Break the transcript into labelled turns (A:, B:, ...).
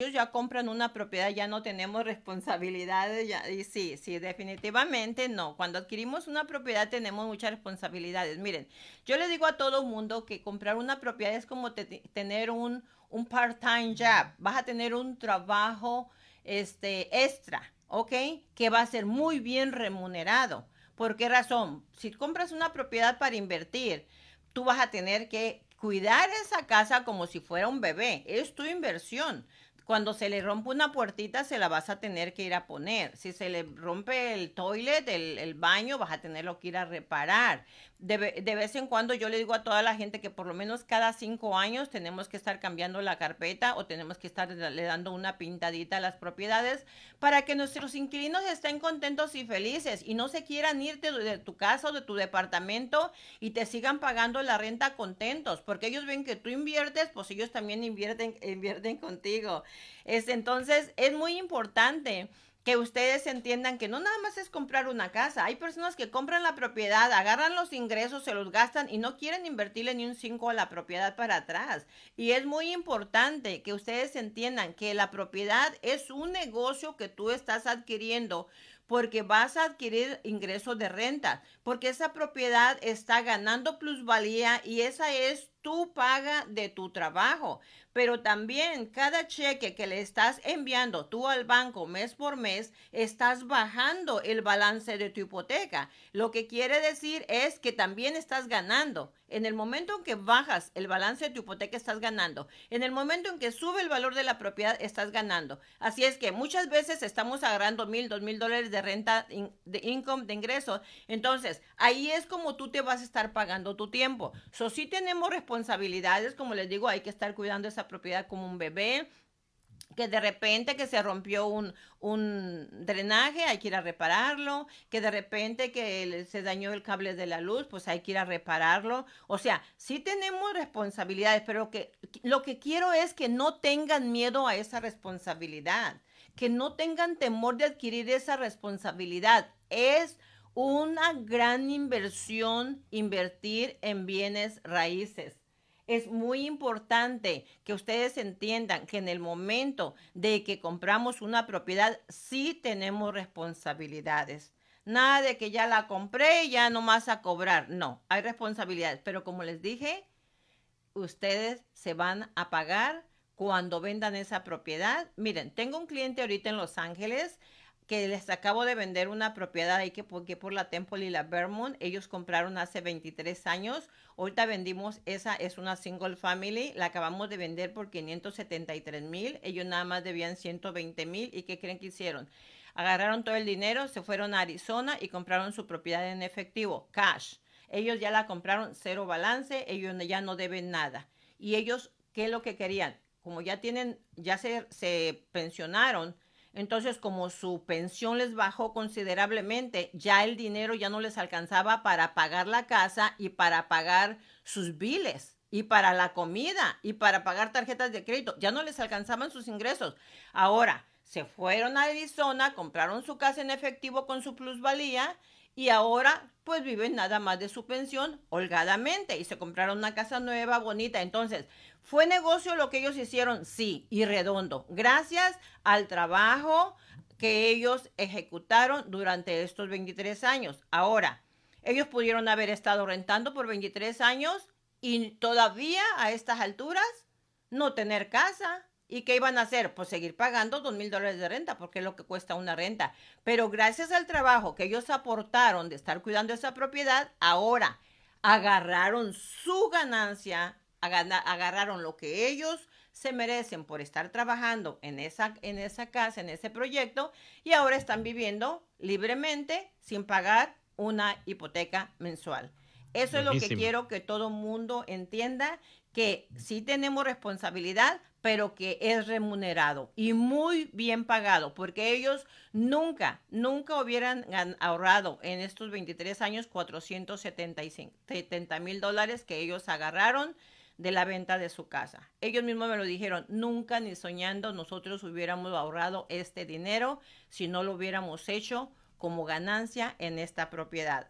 A: ellos ya compran una propiedad, ya no tenemos responsabilidades. Ya, y sí, sí, definitivamente no. Cuando adquirimos una propiedad tenemos muchas responsabilidades. Miren, yo le digo a todo mundo que comprar una propiedad es como tener un, un part-time job. Vas a tener un trabajo este, extra, ¿ok? Que va a ser muy bien remunerado. ¿Por qué razón? Si compras una propiedad para invertir, tú vas a tener que cuidar esa casa como si fuera un bebé. Es tu inversión. Cuando se le rompe una puertita, se la vas a tener que ir a poner. Si se le rompe el toilet, el, baño, vas a tenerlo que ir a reparar de, vez en cuando yo le digo a toda la gente que por lo menos cada cinco años tenemos que estar cambiando la carpeta o tenemos que estar le dando una pintadita a las propiedades para que nuestros inquilinos estén contentos y felices y no se quieran ir de, tu casa o de tu departamento y te sigan pagando la renta contentos porque ellos ven que tú inviertes, pues ellos también invierten, invierten contigo. Es, entonces es muy importante que ustedes entiendan que no nada más es comprar una casa. Hay personas que compran la propiedad, agarran los ingresos, se los gastan y no quieren invertirle ni un 5 a la propiedad para atrás. Y es muy importante que ustedes entiendan que la propiedad es un negocio que tú estás adquiriendo porque vas a adquirir ingresos de renta, porque esa propiedad está ganando plusvalía y esa es tu paga de tu trabajo. Pero también cada cheque que le estás enviando tú al banco mes por mes, estás bajando el balance de tu hipoteca. Lo que quiere decir es que también estás ganando. En el momento en que bajas el balance de tu hipoteca, estás ganando. En el momento en que sube el valor de la propiedad, estás ganando. Así es que muchas veces estamos agarrando mil, dos mil dólares de renta, de income, de ingreso. Entonces, ahí es como tú te vas a estar pagando tu tiempo. So, sí tenemos responsabilidades, como les digo, hay que estar cuidando esa propiedad como un bebé que de repente que se rompió un, un, drenaje, hay que ir a repararlo, que de repente que se dañó el cable de la luz, pues hay que ir a repararlo. O sea, sí tenemos responsabilidades, pero que lo que quiero es que no tengan miedo a esa responsabilidad, que no tengan temor de adquirir esa responsabilidad. Es una gran inversión invertir en bienes raíces es muy importante que ustedes entiendan que en el momento de que compramos una propiedad, sí tenemos responsabilidades. Nada de que ya la compré y ya no más a cobrar. No, hay responsabilidades. Pero como les dije, ustedes se van a pagar cuando vendan esa propiedad. Miren, tengo un cliente ahorita en Los Ángeles que les acabo de vender una propiedad ahí que porque por la Temple y la Vermont. Ellos compraron hace 23 años. Ahorita vendimos, esa es una single family. La acabamos de vender por 573 mil. Ellos nada más debían 120 mil. ¿Y qué creen que hicieron? Agarraron todo el dinero, se fueron a Arizona y compraron su propiedad en efectivo, cash. Ellos ya la compraron cero balance, ellos ya no deben nada. Y ellos, ¿qué es lo que querían? Como ya tienen, ya se, se pensionaron, entonces, como su pensión les bajó considerablemente, ya el dinero ya no les alcanzaba para pagar la casa y para pagar sus biles y para la comida y para pagar tarjetas de crédito. Ya no les alcanzaban sus ingresos. Ahora, se fueron a Arizona, compraron su casa en efectivo con su plusvalía y ahora pues viven nada más de su pensión holgadamente y se compraron una casa nueva, bonita. Entonces, ¿Fue negocio lo que ellos hicieron? Sí, y redondo. Gracias al trabajo que ellos ejecutaron durante estos 23 años. Ahora, ellos pudieron haber estado rentando por 23 años y todavía a estas alturas no tener casa. ¿Y qué iban a hacer? Pues seguir pagando dos mil dólares de renta, porque es lo que cuesta una renta. Pero gracias al trabajo que ellos aportaron de estar cuidando esa propiedad, ahora agarraron su ganancia agarraron lo que ellos se merecen por estar trabajando en esa, en esa casa, en ese proyecto, y ahora están viviendo libremente sin pagar una hipoteca mensual. Eso es lo que quiero que todo mundo entienda, que sí tenemos responsabilidad, pero que es remunerado y muy bien pagado, porque ellos nunca, nunca hubieran ahorrado en estos 23 años 470 mil dólares que ellos agarraron de la venta de su casa. Ellos mismos me lo dijeron, nunca ni soñando nosotros hubiéramos ahorrado este dinero si no lo hubiéramos hecho como ganancia en esta propiedad.